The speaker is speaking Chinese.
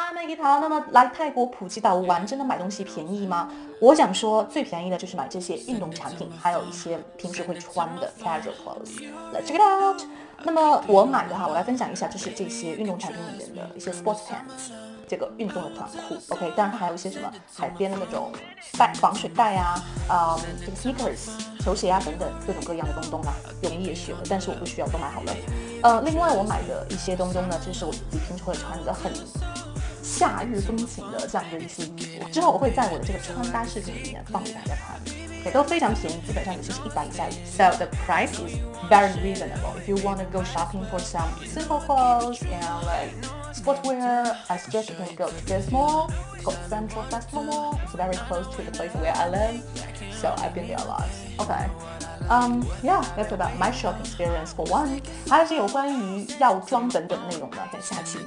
嗨，Maggie 好。那么来泰国普吉岛玩，真的买东西便宜吗？我想说，最便宜的就是买这些运动产品，还有一些平时会穿的 casual clothes。Let's check it out。那么我买的哈，我来分享一下，就是这些运动产品里面的一些 sports pants，这个运动的短裤。OK，当然它还有一些什么海边的那种带防水袋啊，嗯，这个 sneakers 球鞋啊等等各种各样的东东啊，泳衣也是有的，但是我不需要，都买好了。呃，另外我买的一些东东呢，就是我自己平时会穿的很。夏日风情的这样的一些衣服，之后我会在我的这个穿搭视频里面放给大家看，也都非常便宜，基本上有些是一百以下。So the price is very reasonable. If you want to go shopping for some simple clothes and like sportswear, I suggest you can go to this mall. It's called Central Festival Mall. It's very close to the place where I live, so I've been there a lot. Okay. Um, yeah, that's about my shopping experience for one. 还有一些有关于药妆等等内容的，在下期给大家。